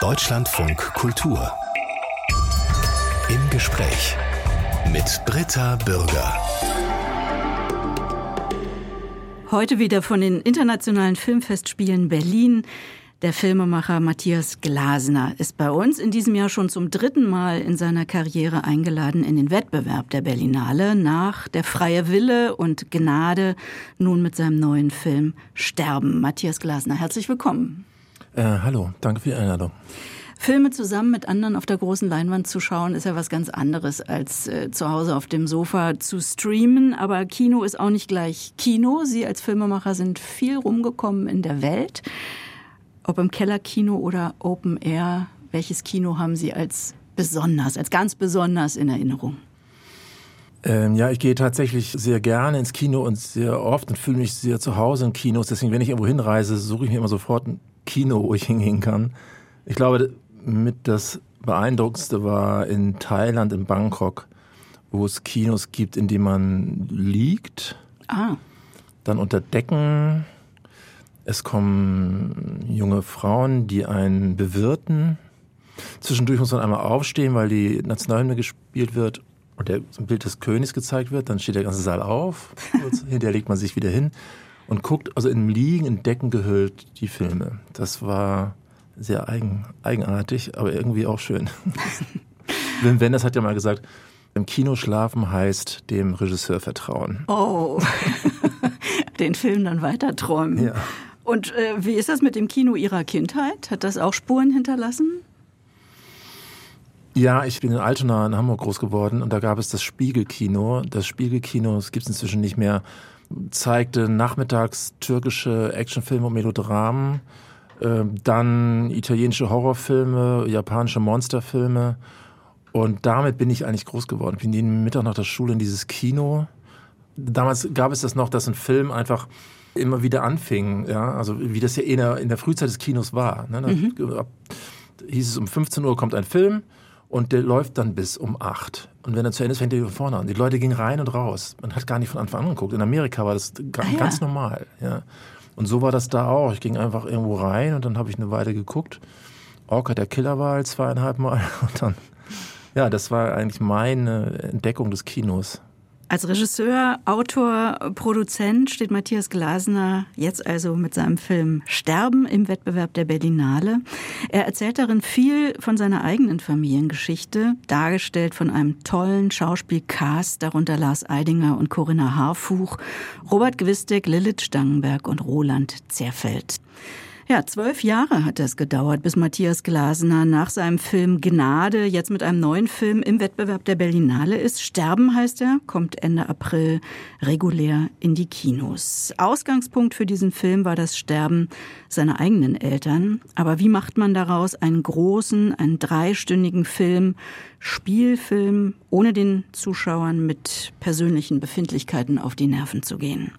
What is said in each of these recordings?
Deutschlandfunk Kultur. Im Gespräch mit Britta Bürger. Heute wieder von den internationalen Filmfestspielen Berlin. Der Filmemacher Matthias Glasner ist bei uns in diesem Jahr schon zum dritten Mal in seiner Karriere eingeladen in den Wettbewerb der Berlinale nach Der freie Wille und Gnade nun mit seinem neuen Film Sterben. Matthias Glasner, herzlich willkommen. Äh, hallo, danke für die Einladung. Filme zusammen mit anderen auf der großen Leinwand zu schauen, ist ja was ganz anderes als äh, zu Hause auf dem Sofa zu streamen. Aber Kino ist auch nicht gleich Kino. Sie als Filmemacher sind viel rumgekommen in der Welt ob im Kellerkino oder Open Air, welches Kino haben Sie als besonders, als ganz besonders in Erinnerung? Ähm, ja, ich gehe tatsächlich sehr gerne ins Kino und sehr oft und fühle mich sehr zu Hause in Kinos. Deswegen, wenn ich irgendwo hinreise, suche ich mir immer sofort ein Kino, wo ich hingehen kann. Ich glaube, mit das Beeindruckendste war in Thailand, in Bangkok, wo es Kinos gibt, in denen man liegt. Ah. Dann unter Decken es kommen junge Frauen, die einen bewirten. Zwischendurch muss man einmal aufstehen, weil die Nationalhymne gespielt wird und der, Bild des Königs gezeigt wird. Dann steht der ganze Saal auf. hinterher legt man sich wieder hin und guckt, also im Liegen, in Decken gehüllt, die Filme. Das war sehr eigen, eigenartig, aber irgendwie auch schön. Wim Wenders hat ja mal gesagt, im Kino schlafen heißt dem Regisseur vertrauen. Oh, den Film dann weiter träumen. Ja. Und äh, wie ist das mit dem Kino Ihrer Kindheit? Hat das auch Spuren hinterlassen? Ja, ich bin in Altona in Hamburg groß geworden und da gab es das Spiegelkino. Das Spiegelkino, das gibt es inzwischen nicht mehr, zeigte nachmittags türkische Actionfilme und Melodramen, äh, dann italienische Horrorfilme, japanische Monsterfilme. Und damit bin ich eigentlich groß geworden. Ich bin jeden Mittag nach der Schule in dieses Kino. Damals gab es das noch, dass ein Film einfach immer wieder anfing, ja, also wie das ja in der, in der Frühzeit des Kinos war. Ne? Mhm. hieß es, um 15 Uhr kommt ein Film und der läuft dann bis um 8. Und wenn er zu Ende ist, fängt er von vorne an. Die Leute gingen rein und raus. Man hat gar nicht von Anfang an geguckt. In Amerika war das ah, ja. ganz normal. Ja. Und so war das da auch. Ich ging einfach irgendwo rein und dann habe ich eine Weile geguckt. Orca der Killer war zweieinhalb Mal. Und dann, ja, das war eigentlich meine Entdeckung des Kinos. Als Regisseur, Autor, Produzent steht Matthias Glasner jetzt also mit seinem Film Sterben im Wettbewerb der Berlinale. Er erzählt darin viel von seiner eigenen Familiengeschichte, dargestellt von einem tollen Schauspielcast, darunter Lars Eidinger und Corinna Harfuch, Robert Gwistek, Lilith Stangenberg und Roland Zerfeld. Ja, zwölf Jahre hat es gedauert, bis Matthias Glasner nach seinem Film Gnade jetzt mit einem neuen Film im Wettbewerb der Berlinale ist. Sterben heißt er, kommt Ende April regulär in die Kinos. Ausgangspunkt für diesen Film war das Sterben seiner eigenen Eltern. Aber wie macht man daraus einen großen, einen dreistündigen Film, Spielfilm, ohne den Zuschauern mit persönlichen Befindlichkeiten auf die Nerven zu gehen?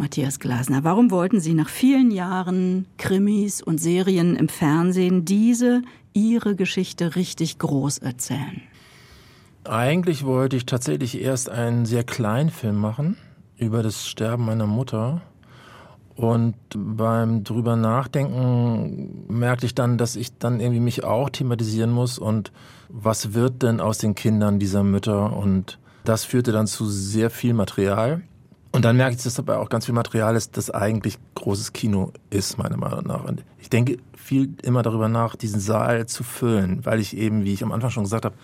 Matthias Glasner, warum wollten Sie nach vielen Jahren Krimis und Serien im Fernsehen diese, Ihre Geschichte richtig groß erzählen? Eigentlich wollte ich tatsächlich erst einen sehr kleinen Film machen über das Sterben meiner Mutter. Und beim drüber nachdenken merkte ich dann, dass ich dann irgendwie mich auch thematisieren muss und was wird denn aus den Kindern dieser Mütter? Und das führte dann zu sehr viel Material. Und dann merke ich, dass dabei auch ganz viel Material ist, das eigentlich großes Kino ist, meiner Meinung nach. Und ich denke viel immer darüber nach, diesen Saal zu füllen, weil ich eben, wie ich am Anfang schon gesagt habe,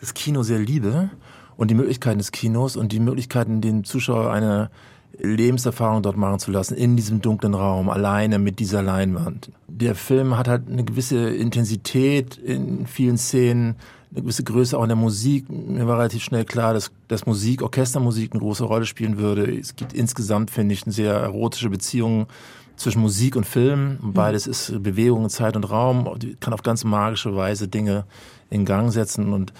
das Kino sehr liebe und die Möglichkeiten des Kinos und die Möglichkeiten, den Zuschauer eine Lebenserfahrung dort machen zu lassen, in diesem dunklen Raum, alleine mit dieser Leinwand. Der Film hat halt eine gewisse Intensität in vielen Szenen, eine gewisse Größe auch in der Musik. Mir war relativ schnell klar, dass, dass Musik, Orchestermusik eine große Rolle spielen würde. Es gibt insgesamt, finde ich, eine sehr erotische Beziehung zwischen Musik und Film. Mhm. Beides ist Bewegung in Zeit und Raum, die kann auf ganz magische Weise Dinge in Gang setzen und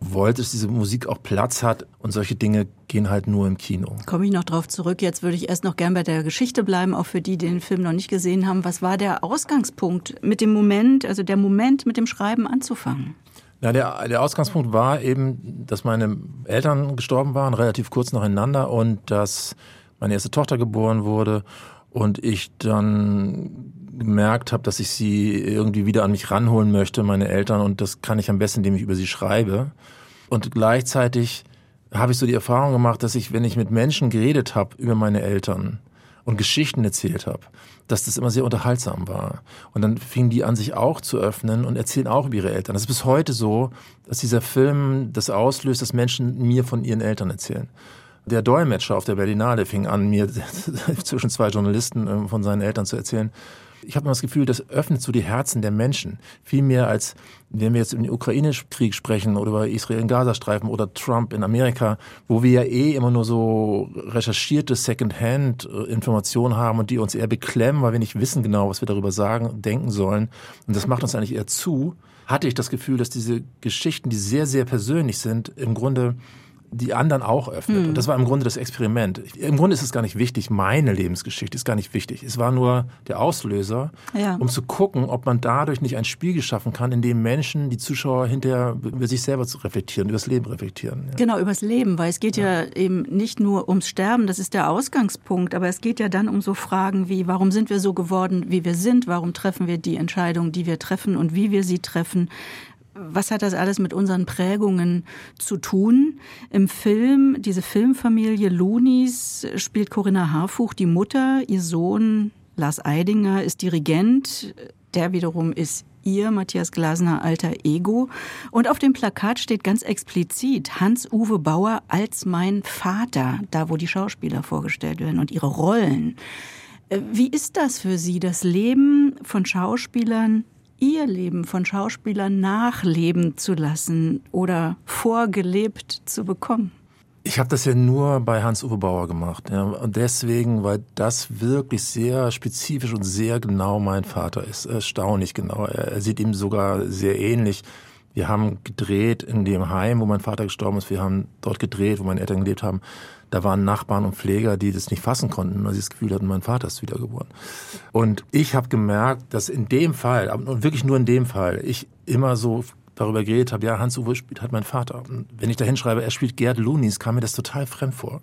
wollte, dass diese Musik auch Platz hat und solche Dinge gehen halt nur im Kino. Komme ich noch drauf zurück. Jetzt würde ich erst noch gern bei der Geschichte bleiben, auch für die, die den Film noch nicht gesehen haben. Was war der Ausgangspunkt mit dem Moment, also der Moment mit dem Schreiben anzufangen? Na, der, der Ausgangspunkt war eben, dass meine Eltern gestorben waren, relativ kurz nacheinander und dass meine erste Tochter geboren wurde und ich dann gemerkt habe, dass ich sie irgendwie wieder an mich ranholen möchte, meine Eltern, und das kann ich am besten, indem ich über sie schreibe. Und gleichzeitig habe ich so die Erfahrung gemacht, dass ich, wenn ich mit Menschen geredet habe über meine Eltern und Geschichten erzählt habe, dass das immer sehr unterhaltsam war. Und dann fingen die an, sich auch zu öffnen und erzählen auch über ihre Eltern. Das ist bis heute so, dass dieser Film das auslöst, dass Menschen mir von ihren Eltern erzählen. Der Dolmetscher auf der Berlinale fing an, mir zwischen zwei Journalisten ähm, von seinen Eltern zu erzählen. Ich habe das Gefühl, das öffnet so die Herzen der Menschen. Viel mehr als, wenn wir jetzt über den Ukraine-Krieg sprechen oder über Israel in Gazastreifen oder Trump in Amerika, wo wir ja eh immer nur so recherchierte Second-Hand-Informationen haben und die uns eher beklemmen, weil wir nicht wissen genau, was wir darüber sagen, denken sollen. Und das macht uns eigentlich eher zu. Hatte ich das Gefühl, dass diese Geschichten, die sehr, sehr persönlich sind, im Grunde die anderen auch öffnet. Mhm. Und das war im Grunde das Experiment. Im Grunde ist es gar nicht wichtig, meine Lebensgeschichte ist gar nicht wichtig. Es war nur der Auslöser, ja. um zu gucken, ob man dadurch nicht ein Spiel geschaffen kann, in dem Menschen, die Zuschauer hinterher über sich selber zu reflektieren, über das Leben reflektieren. Ja. Genau, übers Leben, weil es geht ja. ja eben nicht nur ums Sterben, das ist der Ausgangspunkt, aber es geht ja dann um so Fragen wie, warum sind wir so geworden, wie wir sind, warum treffen wir die Entscheidungen, die wir treffen und wie wir sie treffen, was hat das alles mit unseren Prägungen zu tun? Im Film, diese Filmfamilie Lunis spielt Corinna Harfuch die Mutter, ihr Sohn Lars Eidinger ist Dirigent, der wiederum ist ihr, Matthias Glasner, alter Ego. Und auf dem Plakat steht ganz explizit Hans-Uwe Bauer als mein Vater, da wo die Schauspieler vorgestellt werden und ihre Rollen. Äh, wie ist das für Sie, das Leben von Schauspielern ihr Leben von Schauspielern nachleben zu lassen oder vorgelebt zu bekommen? Ich habe das ja nur bei Hans-Uwe Bauer gemacht. Ja. Und deswegen, weil das wirklich sehr spezifisch und sehr genau mein Vater ist. Erstaunlich genau. Er, er sieht ihm sogar sehr ähnlich. Wir haben gedreht in dem Heim, wo mein Vater gestorben ist. Wir haben dort gedreht, wo meine Eltern gelebt haben. Da waren Nachbarn und Pfleger, die das nicht fassen konnten, weil sie das Gefühl hatten, mein Vater ist wiedergeboren. Und ich habe gemerkt, dass in dem Fall, und wirklich nur in dem Fall, ich immer so darüber geredet habe, ja, Hans-Uwe spielt halt mein Vater. Und wenn ich da hinschreibe, er spielt Gerd Lunis, kam mir das total fremd vor.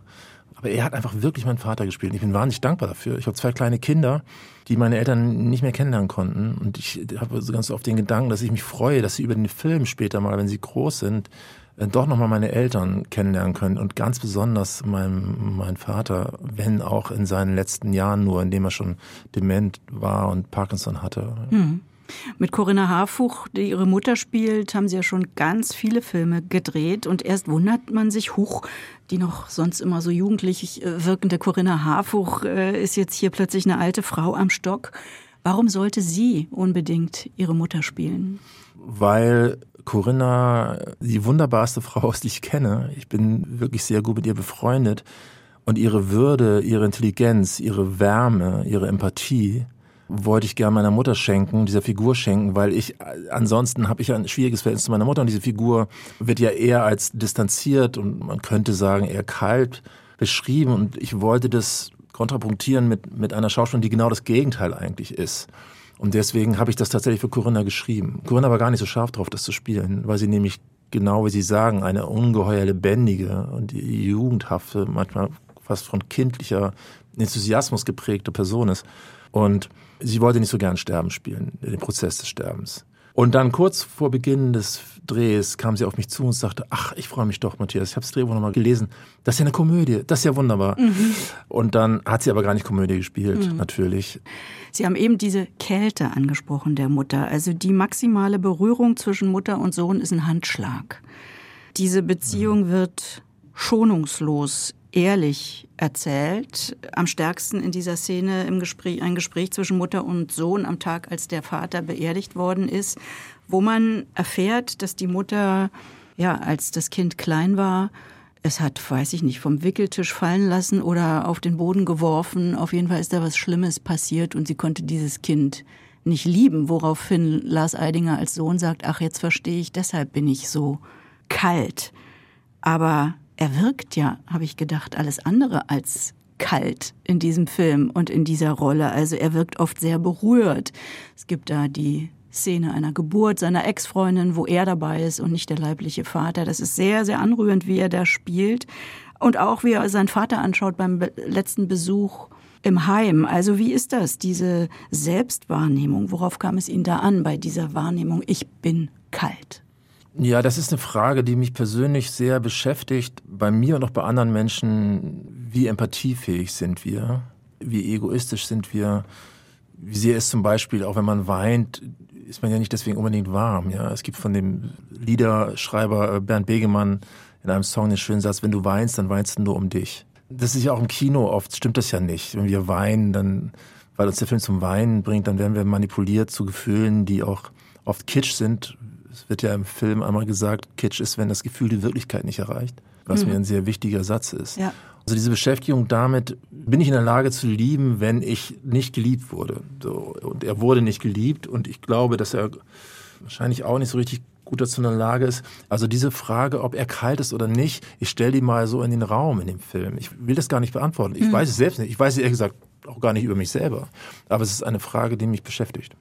Aber er hat einfach wirklich meinen Vater gespielt. Ich bin wahnsinnig dankbar dafür. Ich habe zwei kleine Kinder, die meine Eltern nicht mehr kennenlernen konnten. Und ich habe so ganz oft den Gedanken, dass ich mich freue, dass sie über den Film später mal, wenn sie groß sind, doch nochmal meine Eltern kennenlernen können und ganz besonders mein, mein Vater, wenn auch in seinen letzten Jahren nur, indem er schon dement war und Parkinson hatte. Hm. Mit Corinna Harfuch, die ihre Mutter spielt, haben sie ja schon ganz viele Filme gedreht und erst wundert man sich, huch, die noch sonst immer so jugendlich äh, wirkende Corinna Harfuch äh, ist jetzt hier plötzlich eine alte Frau am Stock. Warum sollte sie unbedingt ihre Mutter spielen? Weil Corinna die wunderbarste Frau ist, die ich kenne. Ich bin wirklich sehr gut mit ihr befreundet. Und ihre Würde, ihre Intelligenz, ihre Wärme, ihre Empathie wollte ich gerne meiner Mutter schenken, dieser Figur schenken, weil ich ansonsten habe ich ein schwieriges Verhältnis zu meiner Mutter und diese Figur wird ja eher als distanziert und man könnte sagen eher kalt beschrieben und ich wollte das kontrapunktieren mit mit einer Schauspielerin, die genau das Gegenteil eigentlich ist. Und deswegen habe ich das tatsächlich für Corinna geschrieben. Corinna war gar nicht so scharf drauf, das zu spielen, weil sie nämlich genau wie Sie sagen, eine ungeheuer lebendige und jugendhafte, manchmal fast von kindlicher Enthusiasmus geprägte Person ist. Und sie wollte nicht so gern Sterben spielen, den Prozess des Sterbens. Und dann kurz vor Beginn des Drehs kam sie auf mich zu und sagte, ach, ich freue mich doch, Matthias, ich habe das Drehbuch nochmal gelesen. Das ist ja eine Komödie, das ist ja wunderbar. Mhm. Und dann hat sie aber gar nicht Komödie gespielt, mhm. natürlich. Sie haben eben diese Kälte angesprochen der Mutter. Also die maximale Berührung zwischen Mutter und Sohn ist ein Handschlag. Diese Beziehung mhm. wird schonungslos ehrlich erzählt. Am stärksten in dieser Szene im Gespräch, ein Gespräch zwischen Mutter und Sohn am Tag, als der Vater beerdigt worden ist, wo man erfährt, dass die Mutter, ja, als das Kind klein war, es hat, weiß ich nicht, vom Wickeltisch fallen lassen oder auf den Boden geworfen. Auf jeden Fall ist da was Schlimmes passiert und sie konnte dieses Kind nicht lieben, woraufhin Lars Eidinger als Sohn sagt, ach, jetzt verstehe ich, deshalb bin ich so kalt. Aber er wirkt ja, habe ich gedacht, alles andere als kalt in diesem Film und in dieser Rolle. Also er wirkt oft sehr berührt. Es gibt da die Szene einer Geburt seiner Ex-Freundin, wo er dabei ist und nicht der leibliche Vater. Das ist sehr, sehr anrührend, wie er da spielt. Und auch wie er seinen Vater anschaut beim letzten Besuch im Heim. Also wie ist das, diese Selbstwahrnehmung? Worauf kam es Ihnen da an bei dieser Wahrnehmung, ich bin kalt? Ja, das ist eine Frage, die mich persönlich sehr beschäftigt. Bei mir und auch bei anderen Menschen, wie empathiefähig sind wir? Wie egoistisch sind wir? Wie sehr ist zum Beispiel, auch wenn man weint, ist man ja nicht deswegen unbedingt warm. Ja, es gibt von dem Liederschreiber Bernd Begemann in einem Song den schönen Satz: Wenn du weinst, dann weinst du nur um dich. Das ist ja auch im Kino oft stimmt das ja nicht. Wenn wir weinen, dann, weil uns der Film zum Weinen bringt, dann werden wir manipuliert zu Gefühlen, die auch oft Kitsch sind. Es wird ja im Film einmal gesagt, Kitsch ist, wenn das Gefühl die Wirklichkeit nicht erreicht, was mhm. mir ein sehr wichtiger Satz ist. Ja. Also diese Beschäftigung damit, bin ich in der Lage zu lieben, wenn ich nicht geliebt wurde. So, und er wurde nicht geliebt und ich glaube, dass er wahrscheinlich auch nicht so richtig gut dazu in der Lage ist. Also diese Frage, ob er kalt ist oder nicht, ich stelle die mal so in den Raum in dem Film. Ich will das gar nicht beantworten. Ich mhm. weiß es selbst nicht. Ich weiß es ehrlich gesagt auch gar nicht über mich selber. Aber es ist eine Frage, die mich beschäftigt.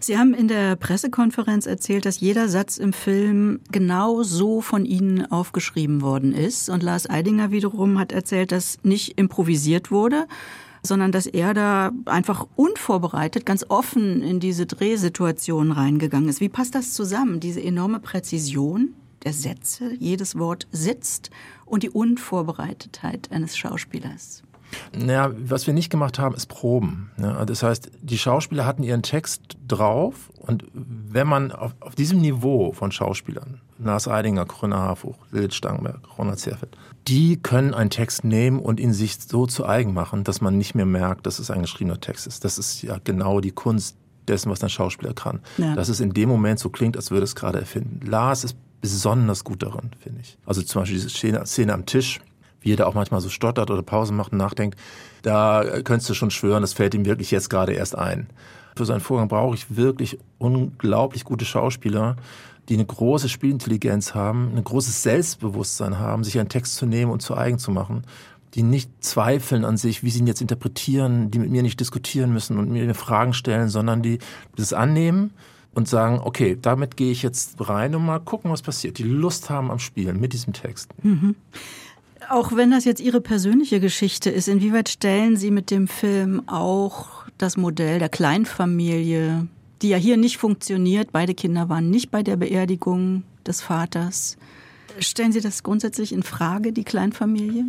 Sie haben in der Pressekonferenz erzählt, dass jeder Satz im Film genau so von Ihnen aufgeschrieben worden ist. Und Lars Eidinger wiederum hat erzählt, dass nicht improvisiert wurde, sondern dass er da einfach unvorbereitet, ganz offen in diese Drehsituation reingegangen ist. Wie passt das zusammen, diese enorme Präzision der Sätze, jedes Wort sitzt und die Unvorbereitetheit eines Schauspielers? Naja, was wir nicht gemacht haben, ist Proben. Ja, das heißt, die Schauspieler hatten ihren Text drauf und wenn man auf, auf diesem Niveau von Schauspielern, Lars Eidinger, Corinna Harfuch, Lilith Stangberg, Ronald Zerfeld, die können einen Text nehmen und ihn sich so zu eigen machen, dass man nicht mehr merkt, dass es ein geschriebener Text ist. Das ist ja genau die Kunst dessen, was ein Schauspieler kann. Ja. Dass es in dem Moment so klingt, als würde es gerade erfinden. Lars ist besonders gut darin, finde ich. Also zum Beispiel diese Szene, Szene am Tisch, wie er da auch manchmal so stottert oder Pause macht und nachdenkt, da könntest du schon schwören, das fällt ihm wirklich jetzt gerade erst ein. Für seinen Vorgang brauche ich wirklich unglaublich gute Schauspieler, die eine große Spielintelligenz haben, ein großes Selbstbewusstsein haben, sich einen Text zu nehmen und zu eigen zu machen, die nicht zweifeln an sich, wie sie ihn jetzt interpretieren, die mit mir nicht diskutieren müssen und mir Fragen stellen, sondern die das annehmen und sagen, okay, damit gehe ich jetzt rein und mal gucken, was passiert. Die Lust haben am Spielen mit diesem Text. Mhm. Auch wenn das jetzt Ihre persönliche Geschichte ist, inwieweit stellen Sie mit dem Film auch das Modell der Kleinfamilie, die ja hier nicht funktioniert, beide Kinder waren nicht bei der Beerdigung des Vaters. Stellen Sie das grundsätzlich in Frage, die Kleinfamilie?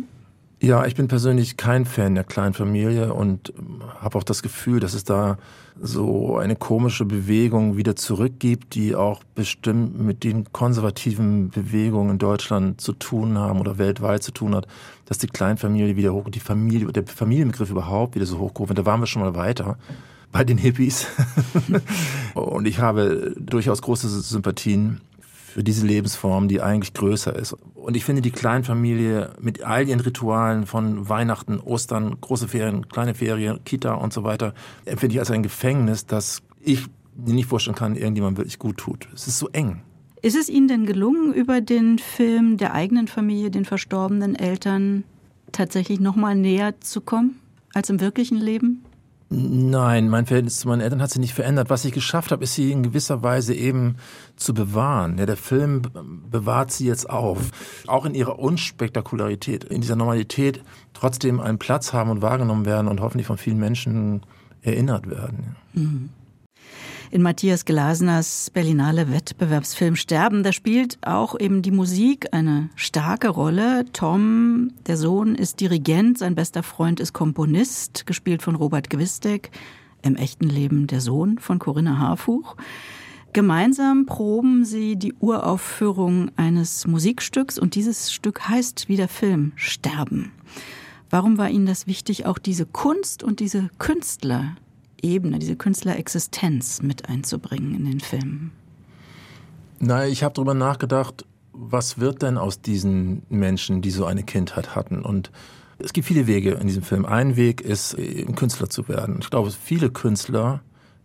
Ja, ich bin persönlich kein Fan der Kleinfamilie und habe auch das Gefühl, dass es da so eine komische Bewegung wieder zurückgibt, die auch bestimmt mit den konservativen Bewegungen in Deutschland zu tun haben oder weltweit zu tun hat, dass die Kleinfamilie wieder hoch, die Familie, der Familienbegriff überhaupt wieder so hochgerufen. Da waren wir schon mal weiter bei den Hippies. und ich habe durchaus große Sympathien für diese Lebensform, die eigentlich größer ist. Und ich finde die Kleinfamilie mit all ihren Ritualen von Weihnachten, Ostern, große Ferien, kleine Ferien, Kita und so weiter, empfinde ich als ein Gefängnis, das ich mir nicht vorstellen kann, irgendjemand wirklich gut tut. Es ist so eng. Ist es Ihnen denn gelungen, über den Film der eigenen Familie, den verstorbenen Eltern, tatsächlich noch mal näher zu kommen als im wirklichen Leben? Nein, mein Verhältnis zu meinen Eltern hat sich nicht verändert. Was ich geschafft habe, ist sie in gewisser Weise eben zu bewahren. Ja, der Film bewahrt sie jetzt auf. Auch in ihrer Unspektakularität, in dieser Normalität trotzdem einen Platz haben und wahrgenommen werden und hoffentlich von vielen Menschen erinnert werden. Mhm in Matthias Glasners Berlinale Wettbewerbsfilm Sterben. Da spielt auch eben die Musik eine starke Rolle. Tom, der Sohn, ist Dirigent, sein bester Freund ist Komponist, gespielt von Robert Gwistek. Im echten Leben der Sohn von Corinna Harfuch. Gemeinsam proben sie die Uraufführung eines Musikstücks und dieses Stück heißt wie der Film Sterben. Warum war Ihnen das wichtig, auch diese Kunst und diese Künstler Ebene, diese Künstlerexistenz mit einzubringen in den Film? Na, ich habe darüber nachgedacht, was wird denn aus diesen Menschen, die so eine Kindheit hatten? Und es gibt viele Wege in diesem Film. Ein Weg ist, ein Künstler zu werden. Ich glaube, viele Künstler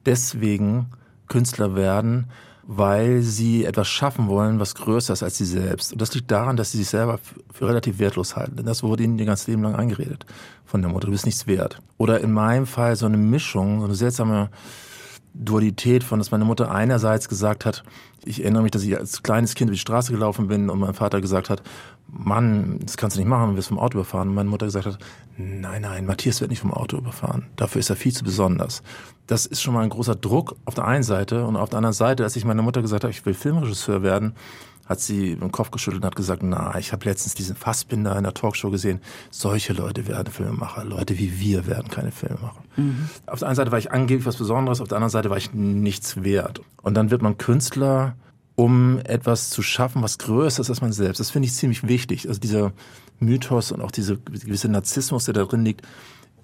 deswegen Künstler werden, weil sie etwas schaffen wollen, was größer ist als sie selbst. Und das liegt daran, dass sie sich selber für relativ wertlos halten. Denn das wurde ihnen ihr ganzes Leben lang eingeredet von der Mutter. Du bist nichts wert. Oder in meinem Fall so eine Mischung, so eine seltsame Dualität von, dass meine Mutter einerseits gesagt hat, ich erinnere mich, dass ich als kleines Kind über die Straße gelaufen bin und mein Vater gesagt hat, Mann, das kannst du nicht machen, du wirst vom Auto überfahren. Und meine Mutter gesagt hat, nein, nein, Matthias wird nicht vom Auto überfahren. Dafür ist er viel zu besonders. Das ist schon mal ein großer Druck auf der einen Seite und auf der anderen Seite, als ich meiner Mutter gesagt habe, ich will Filmregisseur werden, hat sie den Kopf geschüttelt und hat gesagt, na, ich habe letztens diesen Fassbinder in der Talkshow gesehen. Solche Leute werden Filmemacher. Leute wie wir werden keine Filmemacher. Mhm. Auf der einen Seite war ich angeblich was Besonderes, auf der anderen Seite war ich nichts wert. Und dann wird man Künstler, um etwas zu schaffen, was größer ist als man selbst. Das finde ich ziemlich wichtig. Also dieser Mythos und auch dieser gewisse Narzissmus, der da drin liegt,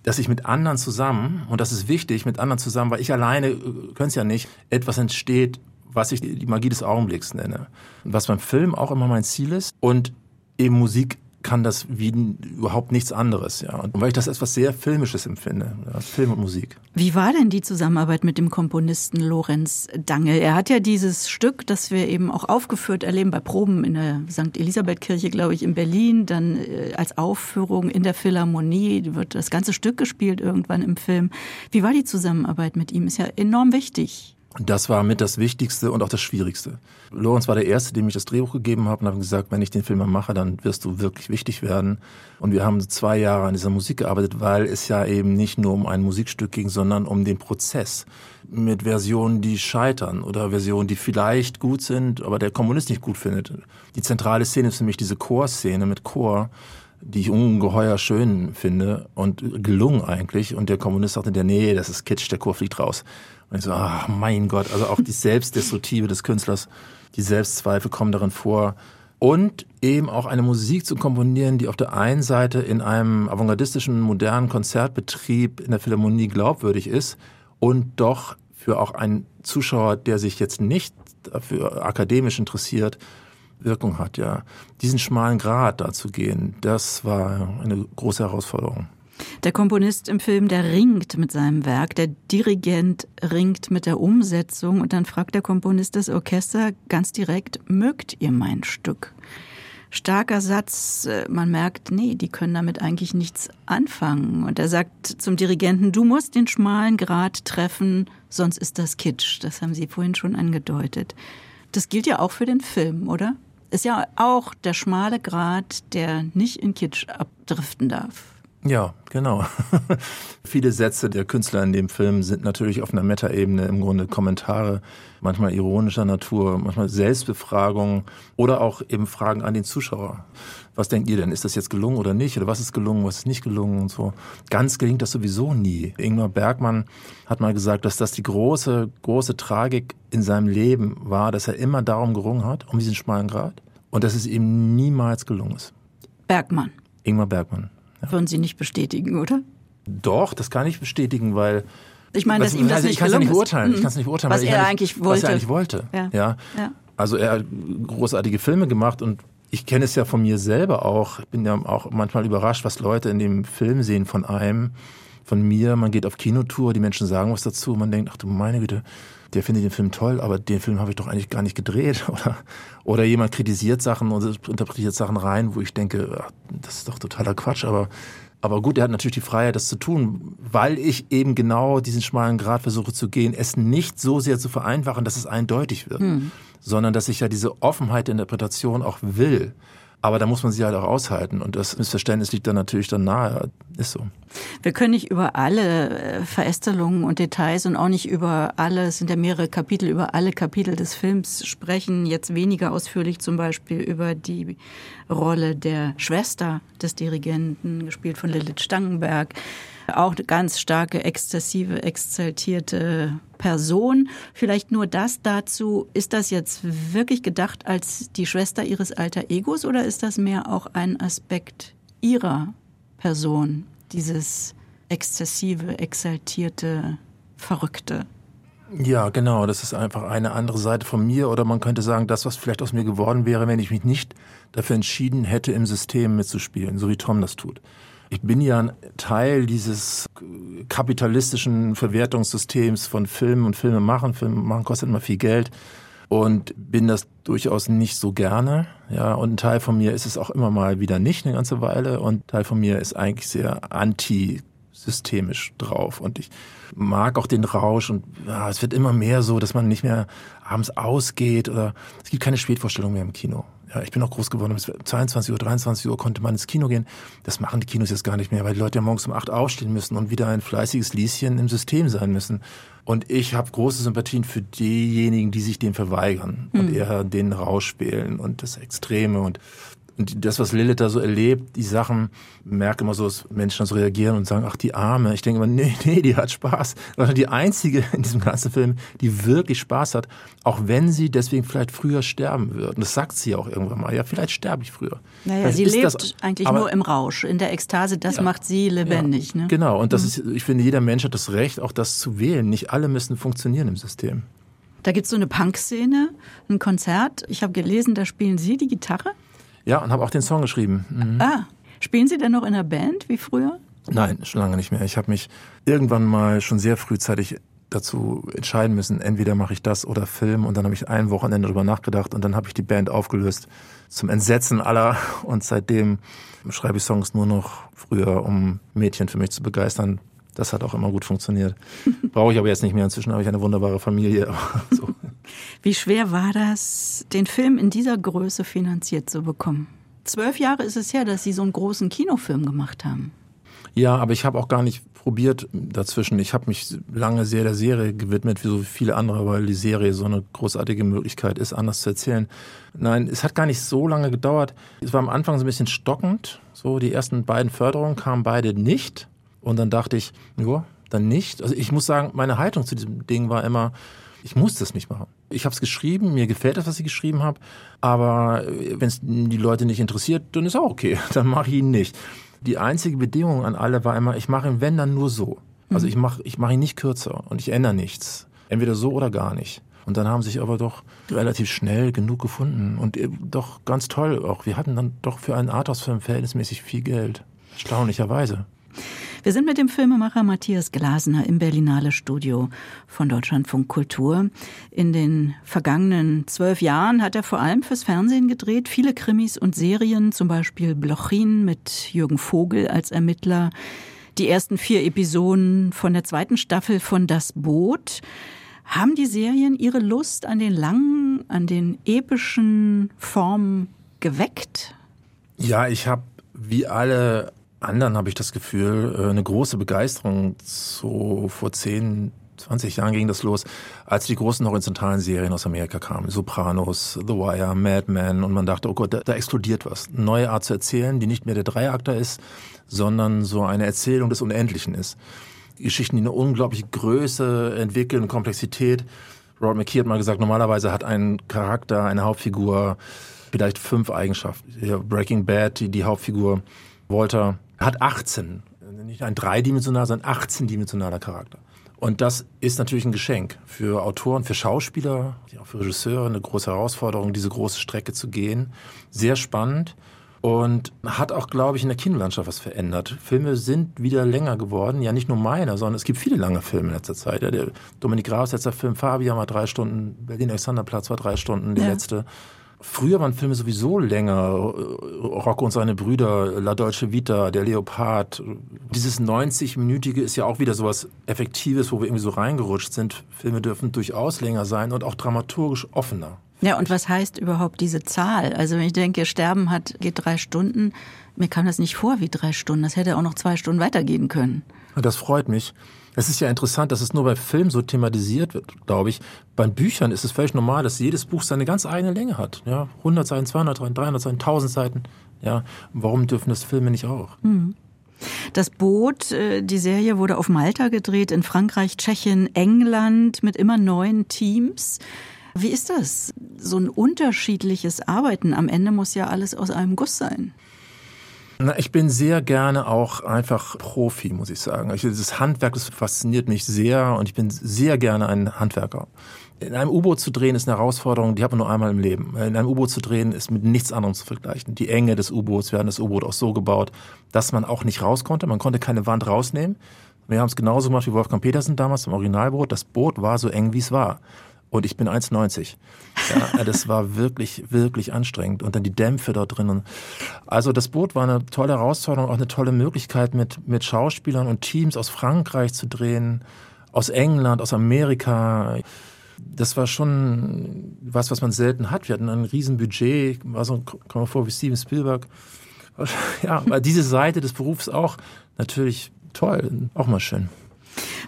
dass ich mit anderen zusammen, und das ist wichtig, mit anderen zusammen, weil ich alleine äh, könnte es ja nicht, etwas entsteht, was ich die Magie des Augenblicks nenne. Was beim Film auch immer mein Ziel ist. Und eben Musik kann das wie überhaupt nichts anderes, ja. Und weil ich das etwas sehr Filmisches empfinde, ja, Film und Musik. Wie war denn die Zusammenarbeit mit dem Komponisten Lorenz Dangel? Er hat ja dieses Stück, das wir eben auch aufgeführt erleben bei Proben in der St. Elisabeth-Kirche, glaube ich, in Berlin, dann äh, als Aufführung in der Philharmonie wird das ganze Stück gespielt irgendwann im Film. Wie war die Zusammenarbeit mit ihm? Ist ja enorm wichtig. Das war mit das Wichtigste und auch das Schwierigste. Lorenz war der Erste, dem ich das Drehbuch gegeben habe und habe gesagt, wenn ich den Film mal mache, dann wirst du wirklich wichtig werden. Und wir haben zwei Jahre an dieser Musik gearbeitet, weil es ja eben nicht nur um ein Musikstück ging, sondern um den Prozess mit Versionen, die scheitern oder Versionen, die vielleicht gut sind, aber der Kommunist nicht gut findet. Die zentrale Szene ist für mich diese Chorszene mit Chor die ich ungeheuer schön finde und gelungen eigentlich. Und der Kommunist sagte, der, nee, das ist Kitsch, der Chor fliegt raus. Und ich so, ach mein Gott, also auch die Selbstdestruktive des Künstlers, die Selbstzweifel kommen darin vor. Und eben auch eine Musik zu komponieren, die auf der einen Seite in einem avantgardistischen, modernen Konzertbetrieb in der Philharmonie glaubwürdig ist und doch für auch einen Zuschauer, der sich jetzt nicht dafür akademisch interessiert, Wirkung hat, ja. Diesen schmalen Grat da zu gehen, das war eine große Herausforderung. Der Komponist im Film, der ringt mit seinem Werk, der Dirigent ringt mit der Umsetzung und dann fragt der Komponist das Orchester ganz direkt, mögt ihr mein Stück? Starker Satz, äh, man merkt, nee, die können damit eigentlich nichts anfangen. Und er sagt zum Dirigenten, du musst den schmalen Grat treffen, sonst ist das Kitsch. Das haben Sie vorhin schon angedeutet. Das gilt ja auch für den Film, oder? Ist ja auch der schmale Grat, der nicht in Kitsch abdriften darf. Ja, genau. Viele Sätze der Künstler in dem Film sind natürlich auf einer Metaebene im Grunde Kommentare, manchmal ironischer Natur, manchmal Selbstbefragungen oder auch eben Fragen an den Zuschauer. Was denkt ihr denn? Ist das jetzt gelungen oder nicht? Oder was ist gelungen, was ist nicht gelungen und so? Ganz gelingt das sowieso nie. Ingmar Bergmann hat mal gesagt, dass das die große, große Tragik in seinem Leben war, dass er immer darum gerungen hat, um diesen schmalen Grad und dass es ihm niemals gelungen ist. Bergmann. Ingmar Bergmann. Ja. Würden Sie nicht bestätigen, oder? Doch, das kann ich bestätigen, weil ich meine, dass was, ihm das also nicht ich kann es nicht beurteilen. Ich kann es nicht beurteilen, was er nicht, eigentlich wollte. Was er eigentlich wollte. Ja. ja. ja. Also er hat großartige Filme gemacht und ich kenne es ja von mir selber auch. Ich bin ja auch manchmal überrascht, was Leute in dem Film sehen von einem, von mir. Man geht auf Kinotour, die Menschen sagen was dazu. Man denkt, ach du meine Güte, der findet den Film toll, aber den Film habe ich doch eigentlich gar nicht gedreht. Oder, oder jemand kritisiert Sachen und interpretiert Sachen rein, wo ich denke, ach, das ist doch totaler Quatsch. Aber, aber gut, er hat natürlich die Freiheit, das zu tun, weil ich eben genau diesen schmalen Grad versuche zu gehen, es nicht so sehr zu vereinfachen, dass es eindeutig wird, hm. sondern dass ich ja diese Offenheit der Interpretation auch will. Aber da muss man sie halt auch aushalten. Und das Missverständnis liegt dann natürlich dann nahe. Ist so. Wir können nicht über alle äh, Verästelungen und Details und auch nicht über alle, es sind ja mehrere Kapitel, über alle Kapitel des Films sprechen. Jetzt weniger ausführlich zum Beispiel über die Rolle der Schwester des Dirigenten, gespielt von Lilith Stangenberg auch eine ganz starke, exzessive, exaltierte Person. Vielleicht nur das dazu. Ist das jetzt wirklich gedacht als die Schwester ihres alter Egos oder ist das mehr auch ein Aspekt ihrer Person, dieses exzessive, exaltierte, verrückte? Ja, genau. Das ist einfach eine andere Seite von mir. Oder man könnte sagen, das, was vielleicht aus mir geworden wäre, wenn ich mich nicht dafür entschieden hätte, im System mitzuspielen, so wie Tom das tut. Ich bin ja ein Teil dieses kapitalistischen Verwertungssystems von Filmen und Filme machen. Filme machen kostet immer viel Geld und bin das durchaus nicht so gerne. Ja, und ein Teil von mir ist es auch immer mal wieder nicht eine ganze Weile und ein Teil von mir ist eigentlich sehr anti systemisch drauf und ich mag auch den Rausch und ja, es wird immer mehr so, dass man nicht mehr abends ausgeht oder es gibt keine Spätvorstellung mehr im Kino. Ja, ich bin auch groß geworden, bis 22 Uhr, 23 Uhr konnte man ins Kino gehen. Das machen die Kinos jetzt gar nicht mehr, weil die Leute ja morgens um 8 aufstehen müssen und wieder ein fleißiges Lieschen im System sein müssen. Und ich habe große Sympathien für diejenigen, die sich dem verweigern mhm. und eher den Rausch wählen und das Extreme und und das, was Lilith da so erlebt, die Sachen, merke immer so, dass Menschen so reagieren und sagen, ach, die Arme. Ich denke immer, nee, nee, die hat Spaß. Sondern die einzige in diesem ganzen Film, die wirklich Spaß hat, auch wenn sie deswegen vielleicht früher sterben wird. Und das sagt sie auch irgendwann mal. Ja, vielleicht sterbe ich früher. Naja, das sie lebt das, eigentlich aber, nur im Rausch, in der Ekstase. Das ja, macht sie lebendig. Ja, ne? Genau. Und das mhm. ist, ich finde, jeder Mensch hat das Recht, auch das zu wählen. Nicht alle müssen funktionieren im System. Da gibt es so eine Punk-Szene, ein Konzert. Ich habe gelesen, da spielen Sie die Gitarre. Ja, und habe auch den Song geschrieben. Mhm. Ah, spielen Sie denn noch in der Band wie früher? Nein, schon lange nicht mehr. Ich habe mich irgendwann mal schon sehr frühzeitig dazu entscheiden müssen, entweder mache ich das oder Film. Und dann habe ich ein Wochenende darüber nachgedacht und dann habe ich die Band aufgelöst zum Entsetzen aller. Und seitdem schreibe ich Songs nur noch früher, um Mädchen für mich zu begeistern. Das hat auch immer gut funktioniert. Brauche ich aber jetzt nicht mehr. Inzwischen habe ich eine wunderbare Familie. so. Wie schwer war das, den Film in dieser Größe finanziert zu bekommen? Zwölf Jahre ist es her, dass Sie so einen großen Kinofilm gemacht haben. Ja, aber ich habe auch gar nicht probiert dazwischen. Ich habe mich lange sehr der Serie gewidmet, wie so viele andere, weil die Serie so eine großartige Möglichkeit ist, anders zu erzählen. Nein, es hat gar nicht so lange gedauert. Es war am Anfang so ein bisschen stockend. So, die ersten beiden Förderungen kamen beide nicht. Und dann dachte ich, ja, dann nicht. Also ich muss sagen, meine Haltung zu diesem Ding war immer, ich muss das nicht machen. Ich habe es geschrieben, mir gefällt das, was ich geschrieben habe, aber wenn es die Leute nicht interessiert, dann ist auch okay, dann mache ich ihn nicht. Die einzige Bedingung an alle war immer, ich mache ihn, wenn, dann nur so. Also ich mache ich mach ihn nicht kürzer und ich ändere nichts. Entweder so oder gar nicht. Und dann haben sich aber doch relativ schnell genug gefunden und doch ganz toll auch. Wir hatten dann doch für einen Arthouse-Film verhältnismäßig viel Geld. Erstaunlicherweise. Wir sind mit dem Filmemacher Matthias Glasner im Berlinale Studio von Deutschlandfunk Kultur. In den vergangenen zwölf Jahren hat er vor allem fürs Fernsehen gedreht, viele Krimis und Serien, zum Beispiel Blochin mit Jürgen Vogel als Ermittler, die ersten vier Episoden von der zweiten Staffel von Das Boot. Haben die Serien ihre Lust an den langen, an den epischen Formen geweckt? Ja, ich habe wie alle anderen habe ich das Gefühl, äh, eine große Begeisterung. So vor 10, 20 Jahren ging das los, als die großen horizontalen Serien aus Amerika kamen. Sopranos, The Wire, Mad Men. Und man dachte, oh Gott, da, da explodiert was. Eine neue Art zu erzählen, die nicht mehr der Dreiakter ist, sondern so eine Erzählung des Unendlichen ist. Geschichten, die eine unglaubliche Größe entwickeln, Komplexität. Robert McKee hat mal gesagt, normalerweise hat ein Charakter, eine Hauptfigur vielleicht fünf Eigenschaften. Breaking Bad, die, die Hauptfigur Walter hat 18, nicht ein dreidimensionaler, sondern 18-dimensionaler Charakter. Und das ist natürlich ein Geschenk für Autoren, für Schauspieler, auch für Regisseure eine große Herausforderung, diese große Strecke zu gehen. Sehr spannend und hat auch, glaube ich, in der Kinolandschaft was verändert. Filme sind wieder länger geworden, ja nicht nur meiner, sondern es gibt viele lange Filme in letzter Zeit. Ja, der Dominik Graus letzter Film Fabian war drei Stunden, Berlin Alexanderplatz war drei Stunden, die ja. letzte. Früher waren Filme sowieso länger. Rocco und seine Brüder, La Dolce Vita, Der Leopard. Dieses 90-minütige ist ja auch wieder sowas Effektives, wo wir irgendwie so reingerutscht sind. Filme dürfen durchaus länger sein und auch dramaturgisch offener. Ja, und was heißt überhaupt diese Zahl? Also wenn ich denke, Sterben hat, geht drei Stunden, mir kam das nicht vor wie drei Stunden. Das hätte auch noch zwei Stunden weitergehen können. Das freut mich. Es ist ja interessant, dass es nur bei Filmen so thematisiert wird, glaube ich. Bei Büchern ist es völlig normal, dass jedes Buch seine ganz eigene Länge hat. Ja, 100 Seiten, 200 Seiten, 300 Seiten, 1000 Seiten. Ja, warum dürfen das Filme nicht auch? Mhm. Das Boot, äh, die Serie wurde auf Malta gedreht, in Frankreich, Tschechien, England mit immer neuen Teams. Wie ist das? So ein unterschiedliches Arbeiten. Am Ende muss ja alles aus einem Guss sein. Na, ich bin sehr gerne auch einfach Profi, muss ich sagen. Ich, das Handwerk, das fasziniert mich sehr und ich bin sehr gerne ein Handwerker. In einem U-Boot zu drehen ist eine Herausforderung, die hat man nur einmal im Leben. In einem U-Boot zu drehen ist mit nichts anderem zu vergleichen. Die Enge des U-Boots, wir haben das U-Boot auch so gebaut, dass man auch nicht raus konnte. Man konnte keine Wand rausnehmen. Wir haben es genauso gemacht wie Wolfgang Petersen damals im Originalboot. Das Boot war so eng, wie es war und ich bin 1,90. Ja, das war wirklich, wirklich anstrengend. Und dann die Dämpfe dort drin. Also das Boot war eine tolle Herausforderung, auch eine tolle Möglichkeit, mit, mit Schauspielern und Teams aus Frankreich zu drehen, aus England, aus Amerika. Das war schon was, was man selten hat. Wir hatten ein Riesenbudget, war so, kommen wir vor, wie Steven Spielberg. Ja, aber diese Seite des Berufs auch natürlich toll, auch mal schön.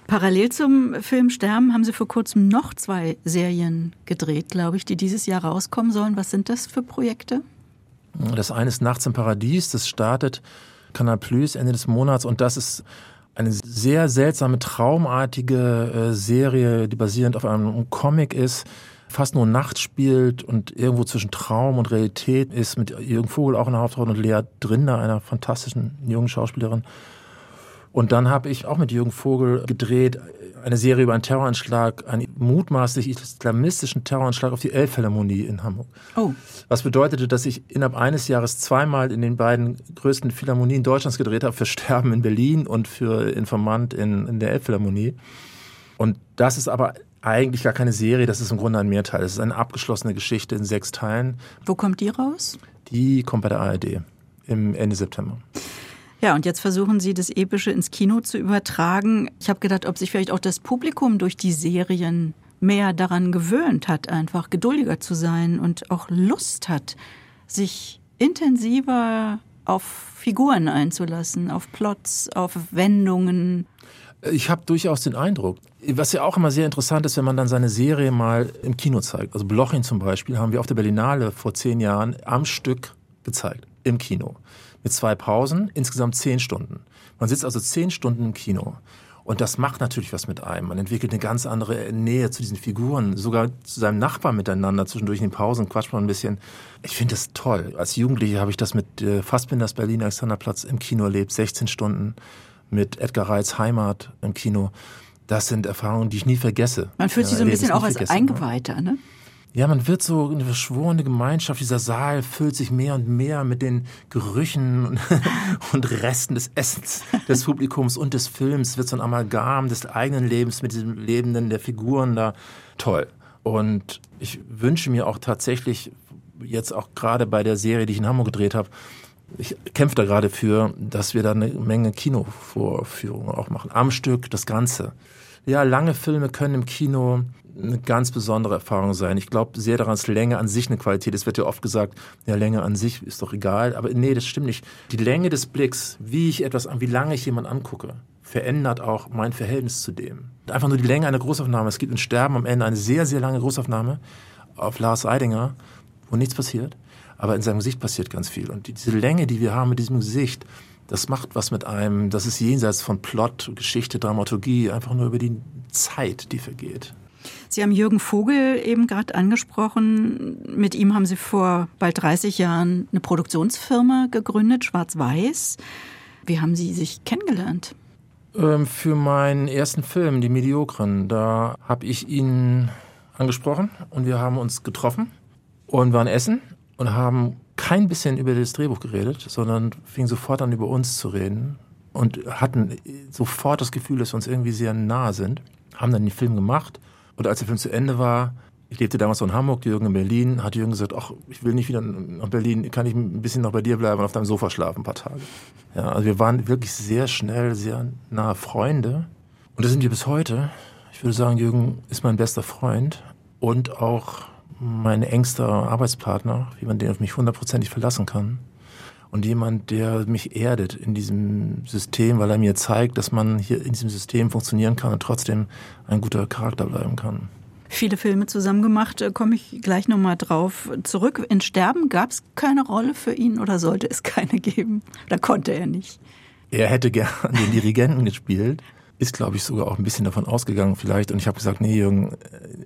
Parallel zum Film Sterben haben Sie vor kurzem noch zwei Serien gedreht, glaube ich, die dieses Jahr rauskommen sollen. Was sind das für Projekte? Das eine ist Nachts im Paradies, das startet Canal Plus Ende des Monats und das ist eine sehr seltsame, traumartige äh, Serie, die basierend auf einem Comic ist, fast nur Nacht spielt und irgendwo zwischen Traum und Realität ist, mit Jürgen Vogel auch in der Hauptrolle und Lea Drinder, einer fantastischen jungen Schauspielerin. Und dann habe ich auch mit Jürgen Vogel gedreht, eine Serie über einen Terroranschlag, einen mutmaßlich islamistischen Terroranschlag auf die Elbphilharmonie in Hamburg. Oh. Was bedeutete, dass ich innerhalb eines Jahres zweimal in den beiden größten Philharmonien Deutschlands gedreht habe, für Sterben in Berlin und für Informant in, in der Elbphilharmonie. Und das ist aber eigentlich gar keine Serie, das ist im Grunde ein Mehrteil. Das ist eine abgeschlossene Geschichte in sechs Teilen. Wo kommt die raus? Die kommt bei der ARD im Ende September. Ja, und jetzt versuchen Sie, das Epische ins Kino zu übertragen. Ich habe gedacht, ob sich vielleicht auch das Publikum durch die Serien mehr daran gewöhnt hat, einfach geduldiger zu sein und auch Lust hat, sich intensiver auf Figuren einzulassen, auf Plots, auf Wendungen. Ich habe durchaus den Eindruck, was ja auch immer sehr interessant ist, wenn man dann seine Serie mal im Kino zeigt. Also Blochin zum Beispiel haben wir auf der Berlinale vor zehn Jahren am Stück gezeigt, im Kino mit zwei Pausen, insgesamt zehn Stunden. Man sitzt also zehn Stunden im Kino. Und das macht natürlich was mit einem. Man entwickelt eine ganz andere Nähe zu diesen Figuren, sogar zu seinem Nachbarn miteinander. Zwischendurch in den Pausen quatscht man ein bisschen. Ich finde das toll. Als Jugendliche habe ich das mit äh, Fassbinders Berlin Alexanderplatz im Kino erlebt. 16 Stunden mit Edgar Reitz Heimat im Kino. Das sind Erfahrungen, die ich nie vergesse. Man fühlt sich so ein bisschen auch als Eingeweihter, ne? Ja, man wird so eine verschworene Gemeinschaft. Dieser Saal füllt sich mehr und mehr mit den Gerüchen und Resten des Essens des Publikums und des Films. Wird so ein Amalgam des eigenen Lebens mit diesem Lebenden der Figuren da. Toll. Und ich wünsche mir auch tatsächlich, jetzt auch gerade bei der Serie, die ich in Hamburg gedreht habe, ich kämpfe da gerade für, dass wir da eine Menge Kinovorführungen auch machen. Am Stück, das Ganze. Ja, lange Filme können im Kino eine ganz besondere Erfahrung sein. Ich glaube sehr daran, dass Länge an sich eine Qualität ist. Es wird ja oft gesagt, ja, Länge an sich ist doch egal. Aber nee, das stimmt nicht. Die Länge des Blicks, wie ich etwas an, wie lange ich jemanden angucke, verändert auch mein Verhältnis zu dem. Einfach nur die Länge einer Großaufnahme. Es gibt in Sterben am Ende eine sehr, sehr lange Großaufnahme auf Lars Eidinger, wo nichts passiert. Aber in seinem Gesicht passiert ganz viel. Und diese Länge, die wir haben mit diesem Gesicht, das macht was mit einem. Das ist jenseits von Plot, Geschichte, Dramaturgie, einfach nur über die Zeit, die vergeht. Sie haben Jürgen Vogel eben gerade angesprochen. Mit ihm haben Sie vor bald 30 Jahren eine Produktionsfirma gegründet, Schwarz-Weiß. Wie haben Sie sich kennengelernt? Ähm, für meinen ersten Film, Die Mediokren, da habe ich ihn angesprochen und wir haben uns getroffen und waren essen und haben kein bisschen über das Drehbuch geredet, sondern fingen sofort an, über uns zu reden und hatten sofort das Gefühl, dass wir uns irgendwie sehr nahe sind. Haben dann den Film gemacht und als der Film zu Ende war, ich lebte damals in Hamburg, Jürgen in Berlin, hat Jürgen gesagt, ach, ich will nicht wieder nach Berlin, kann ich ein bisschen noch bei dir bleiben und auf deinem Sofa schlafen ein paar Tage. Ja, also wir waren wirklich sehr schnell, sehr nahe Freunde. Und das sind wir bis heute. Ich würde sagen, Jürgen ist mein bester Freund und auch mein engster Arbeitspartner, wie man den auf mich hundertprozentig verlassen kann. Und jemand, der mich erdet in diesem System, weil er mir zeigt, dass man hier in diesem System funktionieren kann und trotzdem ein guter Charakter bleiben kann. Viele Filme zusammen gemacht, äh, komme ich gleich nochmal drauf zurück. In Sterben gab es keine Rolle für ihn oder sollte es keine geben? Oder konnte er nicht? Er hätte gern den Dirigenten gespielt ist, glaube ich, sogar auch ein bisschen davon ausgegangen vielleicht. Und ich habe gesagt, nee, Jürgen,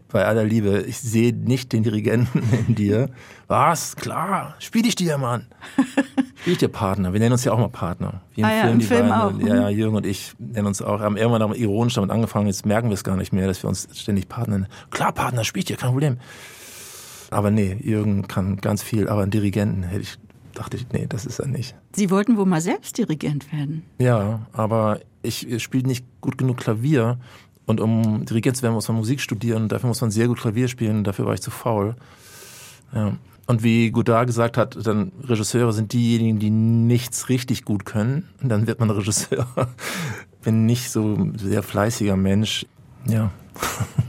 bei aller Liebe, ich sehe nicht den Dirigenten in dir. Was? Klar, spiel dich dir, Mann. spiel ich dir Partner. Wir nennen uns ja auch mal Partner. Wie im ah, Film, ja, im die Film beiden. Auch. Ja, ja, Jürgen und ich nennen uns auch, haben irgendwann auch ironisch damit angefangen, jetzt merken wir es gar nicht mehr, dass wir uns ständig Partner nennen. Klar, Partner, spiel ich dir, kein Problem. Aber nee, Jürgen kann ganz viel, aber einen Dirigenten hätte ich dachte ich, nee, das ist er nicht. Sie wollten wohl mal selbst Dirigent werden. Ja, aber ich spiele nicht gut genug Klavier, Und um Dirigent zu werden, muss man Musik studieren und dafür muss man sehr gut Klavier spielen. Dafür war ich zu faul. Ja. Und wie Godard gesagt hat, dann Regisseure sind diejenigen, die nichts richtig gut können. Und dann wird man Regisseur. Bin nicht so ein sehr fleißiger Mensch. Ja.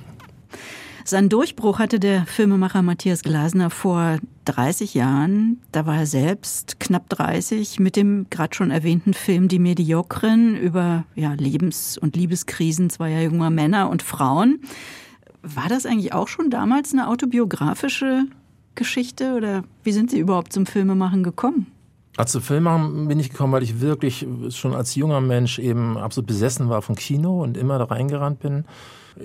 Sein Durchbruch hatte der Filmemacher Matthias Glasner vor 30 Jahren. Da war er selbst knapp 30 mit dem gerade schon erwähnten Film Die Mediokren über ja, Lebens- und Liebeskrisen zweier junger Männer und Frauen. War das eigentlich auch schon damals eine autobiografische Geschichte oder wie sind Sie überhaupt zum Filmemachen gekommen? Also zum Filmmachen bin ich gekommen, weil ich wirklich schon als junger Mensch eben absolut besessen war vom Kino und immer da reingerannt bin.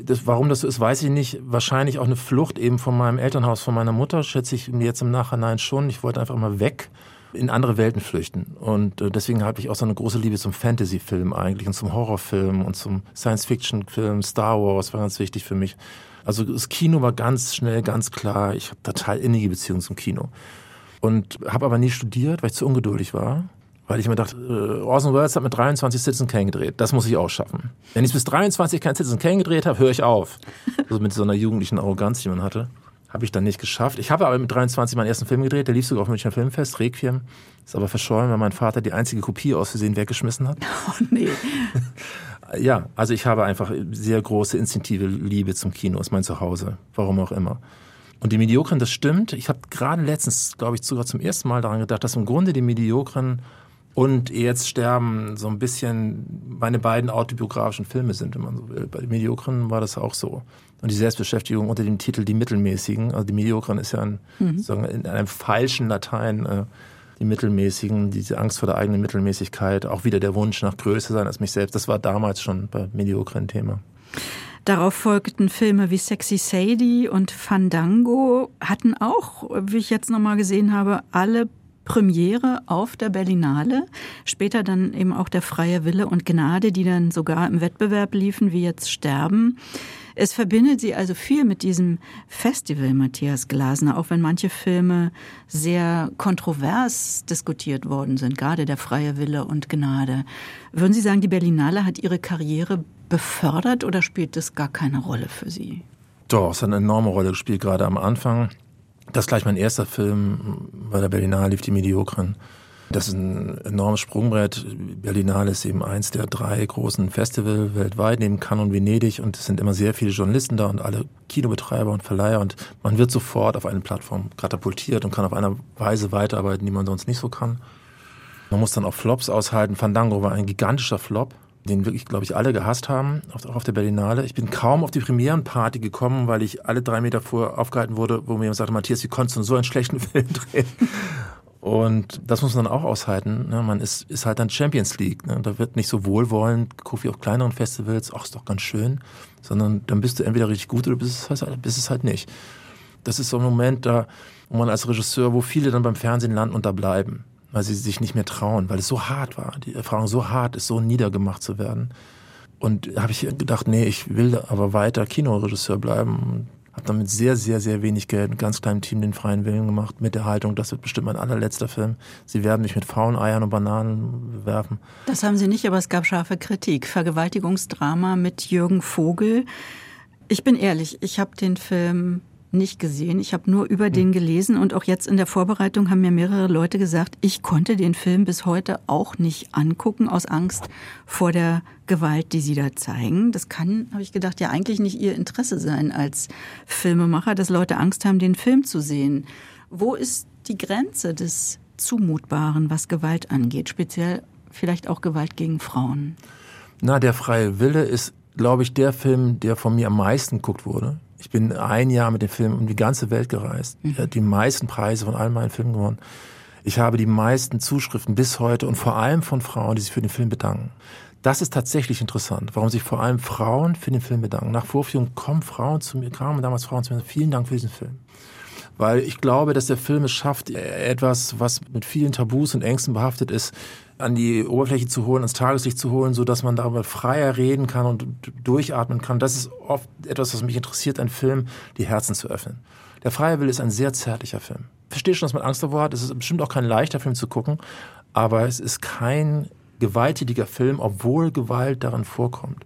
Das, warum das so ist, weiß ich nicht. Wahrscheinlich auch eine Flucht eben von meinem Elternhaus, von meiner Mutter, schätze ich mir jetzt im Nachhinein schon. Ich wollte einfach mal weg in andere Welten flüchten. Und äh, deswegen habe ich auch so eine große Liebe zum Fantasy-Film eigentlich und zum Horrorfilm und zum Science-Fiction-Film. Star Wars war ganz wichtig für mich. Also das Kino war ganz schnell, ganz klar. Ich habe total innige Beziehungen zum Kino. Und habe aber nie studiert, weil ich zu ungeduldig war weil ich mir dachte, äh, Orson Welles hat mit 23 Citizen Kane gedreht. Das muss ich auch schaffen. Wenn ich bis 23 kein Citizen Kane gedreht habe, höre ich auf. Also mit so einer jugendlichen Arroganz, die man hatte. Habe ich dann nicht geschafft. Ich habe aber mit 23 meinen ersten Film gedreht. Der lief sogar auf Münchner Filmfest, Requiem. Ist aber verschollen, weil mein Vater die einzige Kopie aus Versehen weggeschmissen hat. Oh nee. ja, also ich habe einfach sehr große instinktive Liebe zum Kino. Ist mein Zuhause. Warum auch immer. Und die Mediokren, das stimmt. Ich habe gerade letztens, glaube ich, sogar zum ersten Mal daran gedacht, dass im Grunde die Mediokren und Jetzt sterben so ein bisschen meine beiden autobiografischen Filme sind, wenn man so will. Bei den Mediokren war das auch so. Und die Selbstbeschäftigung unter dem Titel Die Mittelmäßigen, also die Mediokren ist ja ein, mhm. in einem falschen Latein äh, die Mittelmäßigen, diese Angst vor der eigenen Mittelmäßigkeit, auch wieder der Wunsch nach größer sein als mich selbst. Das war damals schon bei Mediokren Thema. Darauf folgten Filme wie Sexy Sadie und Fandango, hatten auch, wie ich jetzt nochmal gesehen habe, alle Premiere auf der Berlinale, später dann eben auch der Freie Wille und Gnade, die dann sogar im Wettbewerb liefen, wie jetzt Sterben. Es verbindet sie also viel mit diesem Festival, Matthias Glasner, auch wenn manche Filme sehr kontrovers diskutiert worden sind, gerade der Freie Wille und Gnade. Würden Sie sagen, die Berlinale hat Ihre Karriere befördert oder spielt das gar keine Rolle für Sie? Doch, es hat eine enorme Rolle gespielt, gerade am Anfang. Das ist gleich mein erster Film bei der Berlinale lief die Mediokren. Das ist ein enormes Sprungbrett. Berlinale ist eben eins der drei großen Festivals weltweit, neben Cannes und Venedig. Und es sind immer sehr viele Journalisten da und alle Kinobetreiber und Verleiher. Und man wird sofort auf eine Plattform katapultiert und kann auf einer Weise weiterarbeiten, die man sonst nicht so kann. Man muss dann auch Flops aushalten. Fandango war ein gigantischer Flop den wirklich, glaube ich, alle gehasst haben, auch auf der Berlinale. Ich bin kaum auf die Premierenparty gekommen, weil ich alle drei Meter vor aufgehalten wurde, wo mir jemand sagte, Matthias, wie konntest du so einen schlechten Film drehen? Und das muss man dann auch aushalten. Ne? Man ist, ist halt dann Champions League. Ne? Da wird nicht so wohlwollend, guck wie auf kleineren Festivals, ach, ist doch ganz schön, sondern dann bist du entweder richtig gut oder bist es halt, bist es halt nicht. Das ist so ein Moment da, wo man als Regisseur, wo viele dann beim Fernsehen landen und da bleiben weil sie sich nicht mehr trauen, weil es so hart war. Die Erfahrung so hart ist, so niedergemacht zu werden. Und habe ich gedacht, nee, ich will aber weiter Kinoregisseur bleiben. Habe dann mit sehr, sehr, sehr wenig Geld, mit ganz kleinem Team den freien Willen gemacht, mit der Haltung, das wird bestimmt mein allerletzter Film. Sie werden mich mit faulen Eiern und Bananen bewerfen. Das haben Sie nicht, aber es gab scharfe Kritik. Vergewaltigungsdrama mit Jürgen Vogel. Ich bin ehrlich, ich habe den Film nicht gesehen. Ich habe nur über den hm. gelesen und auch jetzt in der Vorbereitung haben mir mehrere Leute gesagt, ich konnte den Film bis heute auch nicht angucken aus Angst vor der Gewalt, die sie da zeigen. Das kann, habe ich gedacht, ja eigentlich nicht ihr Interesse sein als Filmemacher, dass Leute Angst haben, den Film zu sehen. Wo ist die Grenze des Zumutbaren, was Gewalt angeht, speziell vielleicht auch Gewalt gegen Frauen? Na, der freie Wille ist, glaube ich, der Film, der von mir am meisten geguckt wurde. Ich bin ein Jahr mit dem Film um die ganze Welt gereist. Ich habe die meisten Preise von allen meinen Filmen gewonnen. Ich habe die meisten Zuschriften bis heute und vor allem von Frauen, die sich für den Film bedanken. Das ist tatsächlich interessant, warum sich vor allem Frauen für den Film bedanken. Nach Vorführung kommen Frauen zu mir, kamen damals Frauen zu mir, vielen Dank für diesen Film. Weil ich glaube, dass der Film es schafft, etwas, was mit vielen Tabus und Ängsten behaftet ist, an die Oberfläche zu holen, ans Tageslicht zu holen, so dass man darüber freier reden kann und durchatmen kann. Das ist oft etwas, was mich interessiert, ein Film, die Herzen zu öffnen. Der freie Wille ist ein sehr zärtlicher Film. Ich verstehe schon, dass man Angst davor hat. Es ist bestimmt auch kein leichter Film zu gucken, aber es ist kein gewalttätiger Film, obwohl Gewalt darin vorkommt.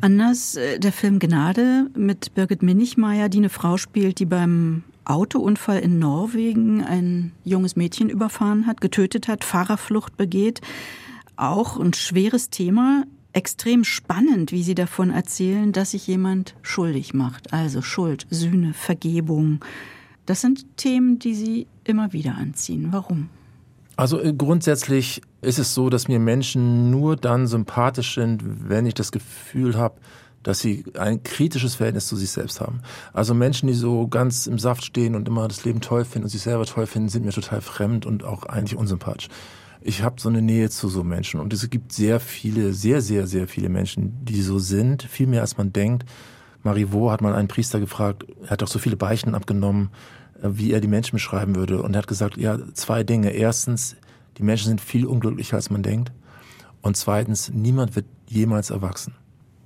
Anders äh, der Film Gnade mit Birgit Minichmeier, die eine Frau spielt, die beim Autounfall in Norwegen ein junges Mädchen überfahren hat, getötet hat, Fahrerflucht begeht. Auch ein schweres Thema, extrem spannend, wie Sie davon erzählen, dass sich jemand schuldig macht. Also Schuld, Sühne, Vergebung. Das sind Themen, die Sie immer wieder anziehen. Warum? Also äh, grundsätzlich ist es so, dass mir Menschen nur dann sympathisch sind, wenn ich das Gefühl habe, dass sie ein kritisches Verhältnis zu sich selbst haben. Also Menschen, die so ganz im Saft stehen und immer das Leben toll finden und sich selber toll finden, sind mir total fremd und auch eigentlich unsympathisch. Ich habe so eine Nähe zu so Menschen und es gibt sehr viele, sehr, sehr, sehr viele Menschen, die so sind, viel mehr als man denkt. Marivaux hat mal einen Priester gefragt, er hat doch so viele Beichten abgenommen, äh, wie er die Menschen beschreiben würde. Und er hat gesagt, ja, zwei Dinge. Erstens, die Menschen sind viel unglücklicher, als man denkt. Und zweitens, niemand wird jemals erwachsen.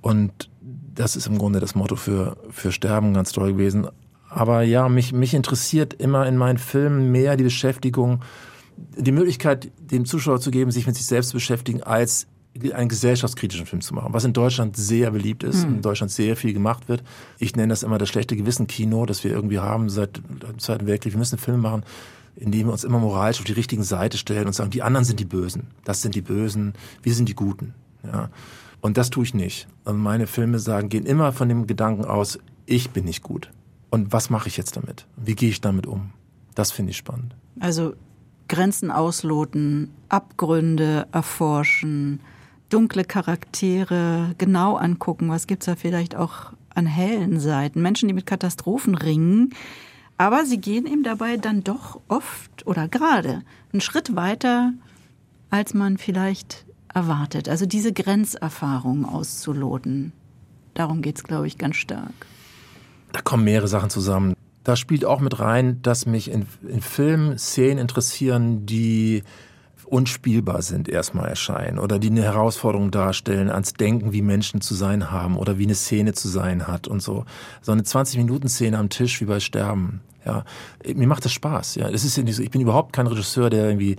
Und das ist im Grunde das Motto für, für Sterben ganz toll gewesen. Aber ja, mich, mich interessiert immer in meinen Filmen mehr die Beschäftigung, die Möglichkeit, dem Zuschauer zu geben, sich mit sich selbst zu beschäftigen, als einen gesellschaftskritischen Film zu machen, was in Deutschland sehr beliebt ist, mhm. in Deutschland sehr viel gemacht wird. Ich nenne das immer das schlechte Gewissen-Kino, das wir irgendwie haben seit dem Zweiten Weltkrieg. Wir müssen einen Film machen, in dem wir uns immer moralisch auf die richtigen Seite stellen und sagen, die anderen sind die Bösen, das sind die Bösen, wir sind die Guten. Ja. Und das tue ich nicht. Und meine Filme sagen, gehen immer von dem Gedanken aus, ich bin nicht gut. Und was mache ich jetzt damit? Wie gehe ich damit um? Das finde ich spannend. Also Grenzen ausloten, Abgründe erforschen, dunkle Charaktere genau angucken. Was gibt es da vielleicht auch an hellen Seiten? Menschen, die mit Katastrophen ringen. Aber sie gehen eben dabei dann doch oft oder gerade einen Schritt weiter, als man vielleicht erwartet. Also diese Grenzerfahrung auszuloten. Darum geht es, glaube ich, ganz stark. Da kommen mehrere Sachen zusammen. Da spielt auch mit rein, dass mich in, in Filmen Szenen interessieren, die unspielbar sind, erstmal erscheinen oder die eine Herausforderung darstellen ans Denken, wie Menschen zu sein haben oder wie eine Szene zu sein hat und so. So eine 20-Minuten-Szene am Tisch wie bei Sterben. Ja, mir macht das Spaß. Ja, das ist ja nicht so. Ich bin überhaupt kein Regisseur, der irgendwie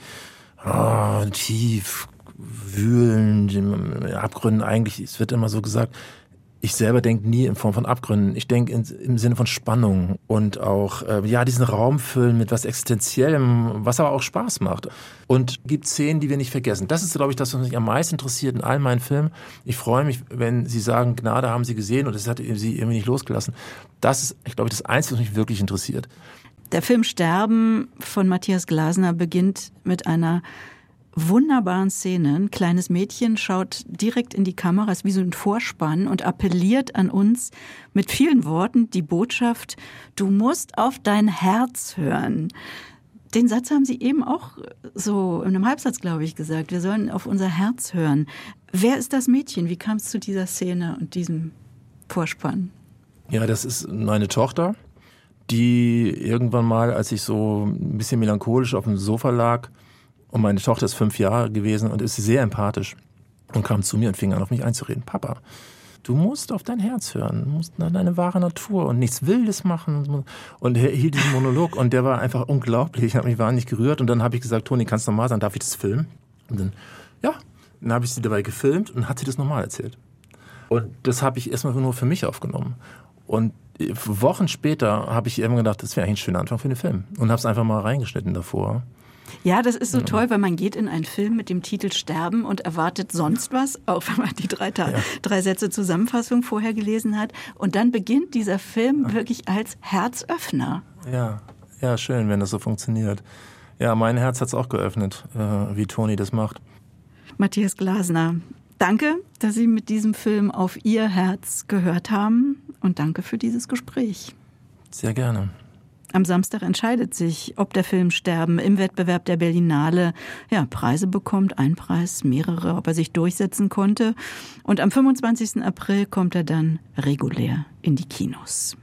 oh, tief wühlen, Abgründen. Eigentlich, es wird immer so gesagt, ich selber denke nie in Form von Abgründen. Ich denke im Sinne von Spannung und auch, äh, ja, diesen Raum füllen mit was Existenziellem, was aber auch Spaß macht. Und gibt Szenen, die wir nicht vergessen. Das ist, glaube ich, das, was mich am meisten interessiert in all meinen Filmen. Ich freue mich, wenn Sie sagen, Gnade haben Sie gesehen und es hat Sie irgendwie nicht losgelassen. Das ist, ich glaube, das Einzige, was mich wirklich interessiert. Der Film Sterben von Matthias Glasner beginnt mit einer wunderbaren Szene. Ein kleines Mädchen schaut direkt in die Kamera, ist wie so ein Vorspann und appelliert an uns mit vielen Worten die Botschaft, du musst auf dein Herz hören. Den Satz haben Sie eben auch so in einem Halbsatz, glaube ich, gesagt. Wir sollen auf unser Herz hören. Wer ist das Mädchen? Wie kam es zu dieser Szene und diesem Vorspann? Ja, das ist meine Tochter, die irgendwann mal, als ich so ein bisschen melancholisch auf dem Sofa lag, und meine Tochter ist fünf Jahre gewesen und ist sehr empathisch und kam zu mir und fing an, auf mich einzureden. Papa, du musst auf dein Herz hören, du musst nach deine wahre Natur und nichts Wildes machen. Und er hielt diesen Monolog und der war einfach unglaublich. Ich habe mich wahnsinnig gerührt und dann habe ich gesagt, Toni, kannst du normal sein, darf ich das filmen? Und dann, ja, dann habe ich sie dabei gefilmt und hat sie das normal erzählt. Und das habe ich erstmal nur für mich aufgenommen. Und Wochen später habe ich irgendwann gedacht, das wäre eigentlich ein schöner Anfang für den Film. Und habe es einfach mal reingeschnitten davor. Ja, das ist so toll, weil man geht in einen Film mit dem Titel Sterben und erwartet sonst was, auch wenn man die drei, ja. drei Sätze Zusammenfassung vorher gelesen hat. Und dann beginnt dieser Film wirklich als Herzöffner. Ja, ja, schön, wenn das so funktioniert. Ja, mein Herz hat es auch geöffnet, äh, wie Toni das macht. Matthias Glasner, danke, dass Sie mit diesem Film auf Ihr Herz gehört haben und danke für dieses Gespräch. Sehr gerne. Am Samstag entscheidet sich, ob der Film Sterben im Wettbewerb der Berlinale ja, Preise bekommt, ein Preis, mehrere, ob er sich durchsetzen konnte. Und am 25. April kommt er dann regulär in die Kinos.